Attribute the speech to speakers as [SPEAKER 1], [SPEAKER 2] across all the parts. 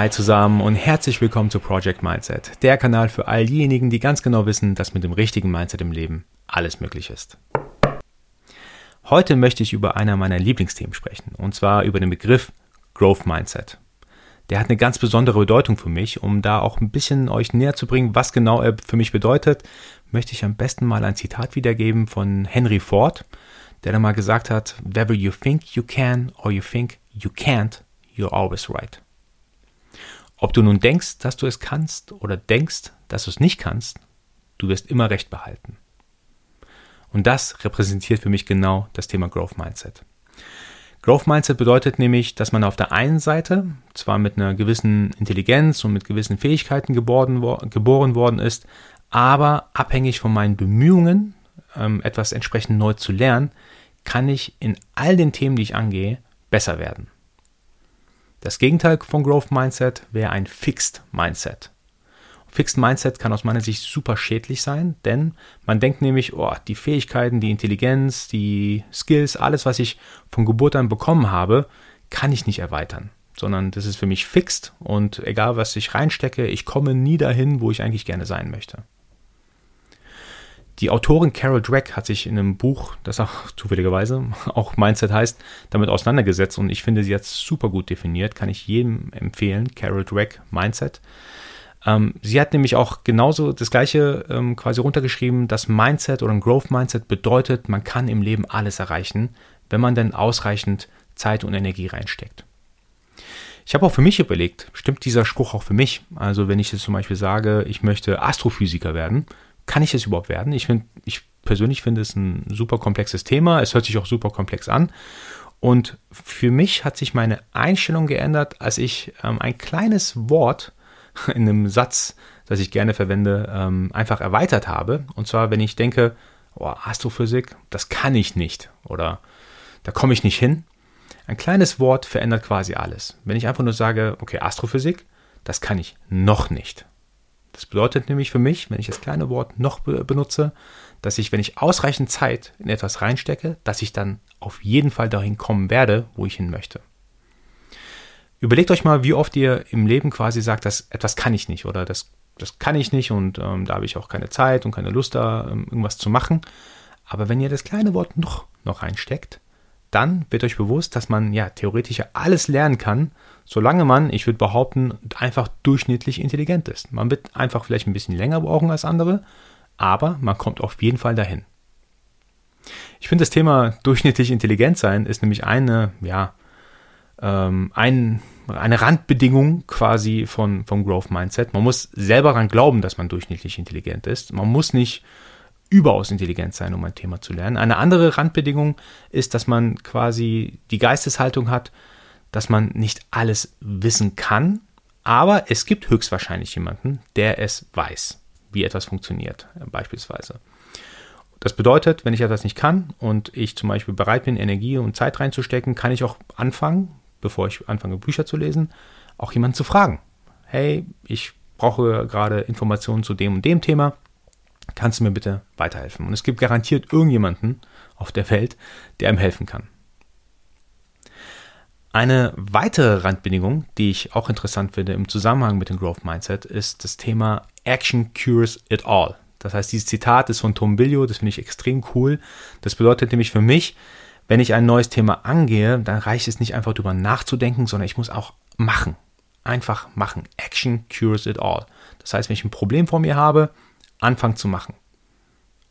[SPEAKER 1] Hi zusammen und herzlich willkommen zu Project Mindset, der Kanal für all diejenigen, die ganz genau wissen, dass mit dem richtigen Mindset im Leben alles möglich ist. Heute möchte ich über einer meiner Lieblingsthemen sprechen, und zwar über den Begriff Growth Mindset. Der hat eine ganz besondere Bedeutung für mich, um da auch ein bisschen euch näher zu bringen, was genau er für mich bedeutet, möchte ich am besten mal ein Zitat wiedergeben von Henry Ford, der da mal gesagt hat, whether you think you can or you think you can't, you're always right. Ob du nun denkst, dass du es kannst oder denkst, dass du es nicht kannst, du wirst immer recht behalten. Und das repräsentiert für mich genau das Thema Growth Mindset. Growth Mindset bedeutet nämlich, dass man auf der einen Seite zwar mit einer gewissen Intelligenz und mit gewissen Fähigkeiten geboren, geboren worden ist, aber abhängig von meinen Bemühungen, ähm, etwas entsprechend neu zu lernen, kann ich in all den Themen, die ich angehe, besser werden. Das Gegenteil von Growth Mindset wäre ein Fixed Mindset. Fixed Mindset kann aus meiner Sicht super schädlich sein, denn man denkt nämlich, oh, die Fähigkeiten, die Intelligenz, die Skills, alles, was ich von Geburt an bekommen habe, kann ich nicht erweitern, sondern das ist für mich fixed und egal was ich reinstecke, ich komme nie dahin, wo ich eigentlich gerne sein möchte. Die Autorin Carol Dweck hat sich in einem Buch, das auch zufälligerweise auch Mindset heißt, damit auseinandergesetzt und ich finde, sie es super gut definiert, kann ich jedem empfehlen, Carol Dweck Mindset. Ähm, sie hat nämlich auch genauso das gleiche ähm, quasi runtergeschrieben, dass Mindset oder ein Growth Mindset bedeutet, man kann im Leben alles erreichen, wenn man denn ausreichend Zeit und Energie reinsteckt. Ich habe auch für mich überlegt, stimmt dieser Spruch auch für mich? Also wenn ich jetzt zum Beispiel sage, ich möchte Astrophysiker werden, kann ich es überhaupt werden? Ich finde, ich persönlich finde es ein super komplexes Thema. Es hört sich auch super komplex an. Und für mich hat sich meine Einstellung geändert, als ich ähm, ein kleines Wort in einem Satz, das ich gerne verwende, ähm, einfach erweitert habe. Und zwar, wenn ich denke, oh, Astrophysik, das kann ich nicht oder da komme ich nicht hin. Ein kleines Wort verändert quasi alles. Wenn ich einfach nur sage, okay, Astrophysik, das kann ich noch nicht. Das bedeutet nämlich für mich, wenn ich das kleine Wort noch benutze, dass ich, wenn ich ausreichend Zeit in etwas reinstecke, dass ich dann auf jeden Fall dahin kommen werde, wo ich hin möchte. Überlegt euch mal, wie oft ihr im Leben quasi sagt, dass etwas kann ich nicht oder das, das kann ich nicht und ähm, da habe ich auch keine Zeit und keine Lust da, ähm, irgendwas zu machen. Aber wenn ihr das kleine Wort noch, noch reinsteckt, dann wird euch bewusst, dass man ja theoretisch alles lernen kann, solange man, ich würde behaupten, einfach durchschnittlich intelligent ist. Man wird einfach vielleicht ein bisschen länger brauchen als andere, aber man kommt auf jeden Fall dahin. Ich finde, das Thema durchschnittlich intelligent sein ist nämlich eine, ja, ähm, ein, eine Randbedingung quasi von, vom Growth Mindset. Man muss selber daran glauben, dass man durchschnittlich intelligent ist. Man muss nicht überaus intelligent sein, um ein Thema zu lernen. Eine andere Randbedingung ist, dass man quasi die Geisteshaltung hat, dass man nicht alles wissen kann, aber es gibt höchstwahrscheinlich jemanden, der es weiß, wie etwas funktioniert, beispielsweise. Das bedeutet, wenn ich etwas nicht kann und ich zum Beispiel bereit bin, Energie und Zeit reinzustecken, kann ich auch anfangen, bevor ich anfange, Bücher zu lesen, auch jemanden zu fragen. Hey, ich brauche gerade Informationen zu dem und dem Thema kannst du mir bitte weiterhelfen? Und es gibt garantiert irgendjemanden auf der Welt, der ihm helfen kann. Eine weitere Randbedingung, die ich auch interessant finde im Zusammenhang mit dem Growth Mindset, ist das Thema Action cures it all. Das heißt, dieses Zitat ist von Tom Billio, das finde ich extrem cool. Das bedeutet nämlich für mich, wenn ich ein neues Thema angehe, dann reicht es nicht einfach darüber nachzudenken, sondern ich muss auch machen. Einfach machen. Action cures it all. Das heißt, wenn ich ein Problem vor mir habe, anfangen zu machen.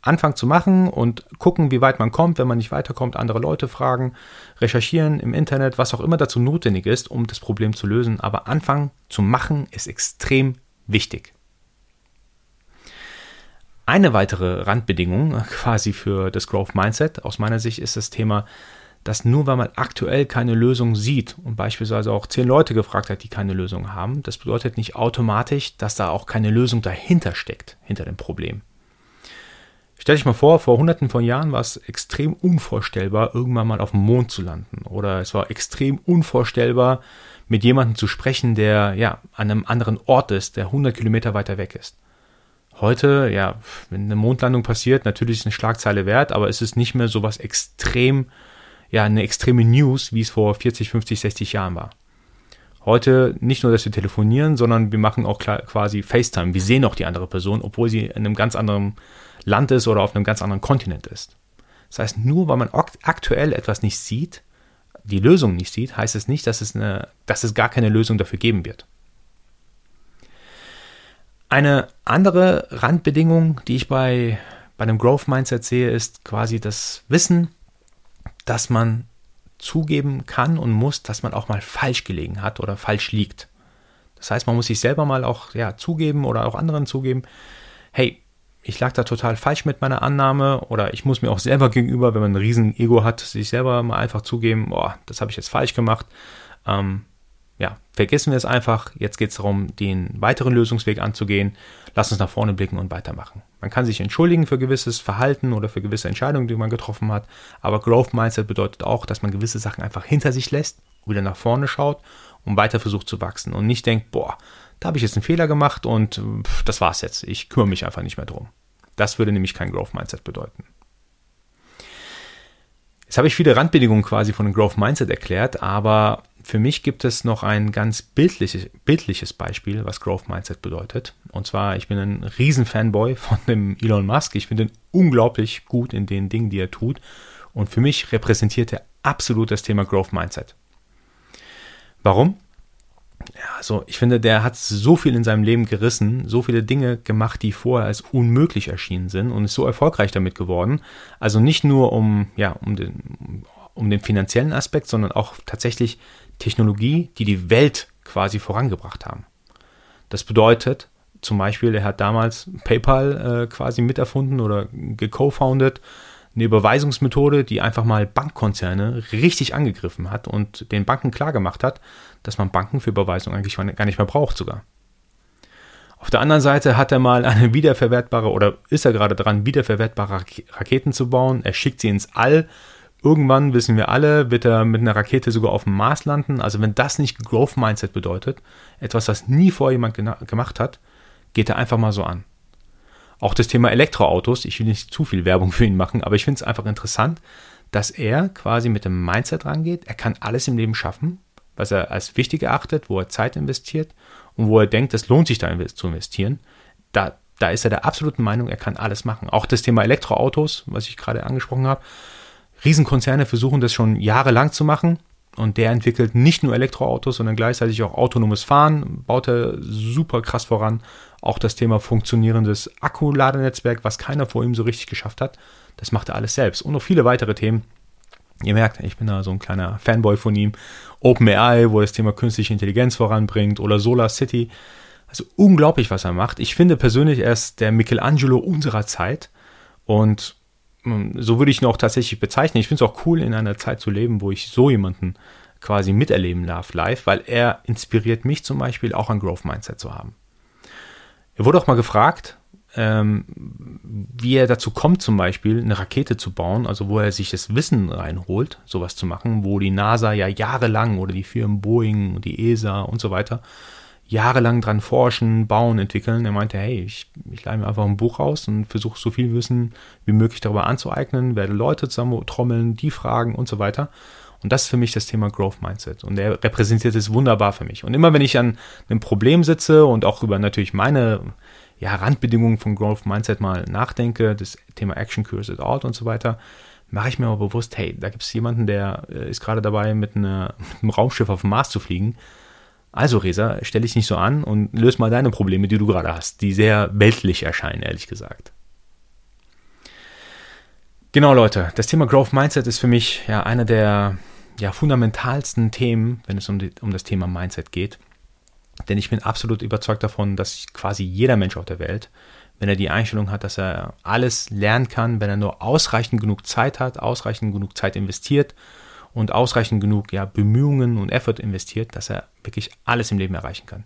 [SPEAKER 1] Anfangen zu machen und gucken, wie weit man kommt, wenn man nicht weiterkommt, andere Leute fragen, recherchieren im Internet, was auch immer dazu notwendig ist, um das Problem zu lösen. Aber anfangen zu machen ist extrem wichtig. Eine weitere Randbedingung quasi für das Growth Mindset aus meiner Sicht ist das Thema, dass nur weil man aktuell keine Lösung sieht und beispielsweise auch zehn Leute gefragt hat, die keine Lösung haben, das bedeutet nicht automatisch, dass da auch keine Lösung dahinter steckt, hinter dem Problem. Stell dich mal vor, vor hunderten von Jahren war es extrem unvorstellbar, irgendwann mal auf dem Mond zu landen. Oder es war extrem unvorstellbar, mit jemandem zu sprechen, der ja an einem anderen Ort ist, der 100 Kilometer weiter weg ist. Heute, ja, wenn eine Mondlandung passiert, natürlich ist eine Schlagzeile wert, aber es ist nicht mehr so was extrem, ja, eine extreme News, wie es vor 40, 50, 60 Jahren war. Heute nicht nur, dass wir telefonieren, sondern wir machen auch quasi FaceTime. Wir sehen auch die andere Person, obwohl sie in einem ganz anderen Land ist oder auf einem ganz anderen Kontinent ist. Das heißt, nur weil man aktuell etwas nicht sieht, die Lösung nicht sieht, heißt es nicht, dass es, eine, dass es gar keine Lösung dafür geben wird. Eine andere Randbedingung, die ich bei, bei einem Growth Mindset sehe, ist quasi das Wissen, dass man zugeben kann und muss, dass man auch mal falsch gelegen hat oder falsch liegt. Das heißt, man muss sich selber mal auch ja, zugeben oder auch anderen zugeben, hey, ich lag da total falsch mit meiner Annahme oder ich muss mir auch selber gegenüber, wenn man ein riesen Ego hat, sich selber mal einfach zugeben, boah, das habe ich jetzt falsch gemacht. Ähm, ja, vergessen wir es einfach. Jetzt geht es darum, den weiteren Lösungsweg anzugehen. Lass uns nach vorne blicken und weitermachen. Man kann sich entschuldigen für gewisses Verhalten oder für gewisse Entscheidungen, die man getroffen hat. Aber Growth Mindset bedeutet auch, dass man gewisse Sachen einfach hinter sich lässt, wieder nach vorne schaut und weiter versucht zu wachsen und nicht denkt, boah, da habe ich jetzt einen Fehler gemacht und pff, das war's jetzt. Ich kümmere mich einfach nicht mehr drum. Das würde nämlich kein Growth Mindset bedeuten. Jetzt habe ich viele Randbedingungen quasi von dem Growth Mindset erklärt, aber für mich gibt es noch ein ganz bildliches, bildliches Beispiel, was Growth Mindset bedeutet. Und zwar, ich bin ein Riesenfanboy von dem Elon Musk. Ich finde ihn unglaublich gut in den Dingen, die er tut. Und für mich repräsentiert er absolut das Thema Growth Mindset. Warum? ja, also ich finde, der hat so viel in seinem Leben gerissen, so viele Dinge gemacht, die vorher als unmöglich erschienen sind und ist so erfolgreich damit geworden. Also nicht nur um, ja, um den, um den finanziellen Aspekt, sondern auch tatsächlich Technologie, die die Welt quasi vorangebracht haben. Das bedeutet zum Beispiel, er hat damals PayPal äh, quasi miterfunden oder geco-founded eine Überweisungsmethode, die einfach mal Bankkonzerne richtig angegriffen hat und den Banken klargemacht hat, dass man Banken für Überweisungen eigentlich gar nicht mehr braucht sogar. Auf der anderen Seite hat er mal eine wiederverwertbare oder ist er gerade dran, wiederverwertbare Raketen zu bauen. Er schickt sie ins All. Irgendwann, wissen wir alle, wird er mit einer Rakete sogar auf dem Mars landen. Also wenn das nicht Growth Mindset bedeutet, etwas, was nie vorher jemand gemacht hat, geht er einfach mal so an. Auch das Thema Elektroautos, ich will nicht zu viel Werbung für ihn machen, aber ich finde es einfach interessant, dass er quasi mit dem Mindset rangeht, er kann alles im Leben schaffen, was er als wichtig erachtet, wo er Zeit investiert und wo er denkt, es lohnt sich da zu investieren. Da, da ist er der absoluten Meinung, er kann alles machen. Auch das Thema Elektroautos, was ich gerade angesprochen habe. Riesenkonzerne versuchen das schon jahrelang zu machen. Und der entwickelt nicht nur Elektroautos, sondern gleichzeitig auch autonomes Fahren, baut er super krass voran. Auch das Thema funktionierendes Akkuladenetzwerk, was keiner vor ihm so richtig geschafft hat, das macht er alles selbst. Und noch viele weitere Themen. Ihr merkt, ich bin da so ein kleiner Fanboy von ihm. OpenAI, wo das Thema künstliche Intelligenz voranbringt, oder Solar City. Also unglaublich, was er macht. Ich finde persönlich, er ist der Michelangelo unserer Zeit. Und so würde ich ihn auch tatsächlich bezeichnen. Ich finde es auch cool, in einer Zeit zu leben, wo ich so jemanden quasi miterleben darf live, weil er inspiriert mich zum Beispiel auch ein Growth Mindset zu haben. Er wurde auch mal gefragt, ähm, wie er dazu kommt, zum Beispiel eine Rakete zu bauen, also wo er sich das Wissen reinholt, sowas zu machen, wo die NASA ja jahrelang oder die Firmen Boeing und die ESA und so weiter jahrelang dran forschen, bauen, entwickeln. Er meinte, hey, ich, ich leih mir einfach ein Buch raus und versuche so viel Wissen wie möglich darüber anzueignen, werde Leute zusammen trommeln, die fragen und so weiter. Und das ist für mich das Thema Growth Mindset. Und er repräsentiert es wunderbar für mich. Und immer wenn ich an einem Problem sitze und auch über natürlich meine ja, Randbedingungen von Growth Mindset mal nachdenke, das Thema Action Cures it out und so weiter, mache ich mir aber bewusst, hey, da gibt es jemanden, der äh, ist gerade dabei, mit, einer, mit einem Raumschiff auf dem Mars zu fliegen also, Resa, stell dich nicht so an und löse mal deine Probleme, die du gerade hast, die sehr weltlich erscheinen, ehrlich gesagt. Genau, Leute, das Thema Growth Mindset ist für mich ja einer der ja, fundamentalsten Themen, wenn es um, die, um das Thema Mindset geht. Denn ich bin absolut überzeugt davon, dass quasi jeder Mensch auf der Welt, wenn er die Einstellung hat, dass er alles lernen kann, wenn er nur ausreichend genug Zeit hat, ausreichend genug Zeit investiert und ausreichend genug ja, Bemühungen und Effort investiert, dass er wirklich alles im Leben erreichen kann.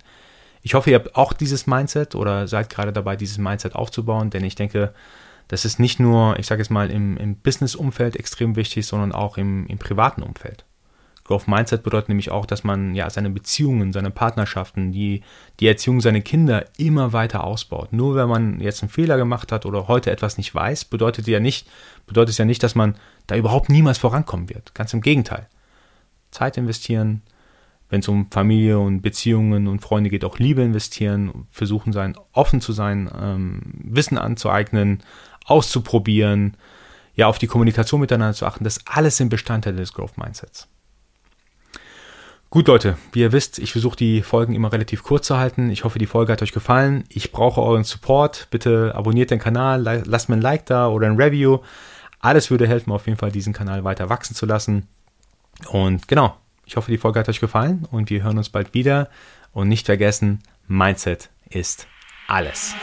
[SPEAKER 1] Ich hoffe, ihr habt auch dieses Mindset oder seid gerade dabei, dieses Mindset aufzubauen, denn ich denke, das ist nicht nur, ich sage es mal, im, im Business-Umfeld extrem wichtig, sondern auch im, im privaten Umfeld. Growth Mindset bedeutet nämlich auch, dass man ja seine Beziehungen, seine Partnerschaften, die, die Erziehung seiner Kinder immer weiter ausbaut. Nur wenn man jetzt einen Fehler gemacht hat oder heute etwas nicht weiß, bedeutet ja nicht, bedeutet es ja nicht, dass man da überhaupt niemals vorankommen wird. Ganz im Gegenteil. Zeit investieren, wenn es um Familie und Beziehungen und Freunde geht, auch Liebe investieren, versuchen sein, offen zu sein, ähm, Wissen anzueignen, auszuprobieren, ja, auf die Kommunikation miteinander zu achten. Das alles sind Bestandteile des Growth Mindsets. Gut, Leute, wie ihr wisst, ich versuche die Folgen immer relativ kurz zu halten. Ich hoffe, die Folge hat euch gefallen. Ich brauche euren Support. Bitte abonniert den Kanal, lasst mir ein Like da oder ein Review. Alles würde helfen, auf jeden Fall diesen Kanal weiter wachsen zu lassen. Und genau, ich hoffe, die Folge hat euch gefallen und wir hören uns bald wieder. Und nicht vergessen, Mindset ist alles.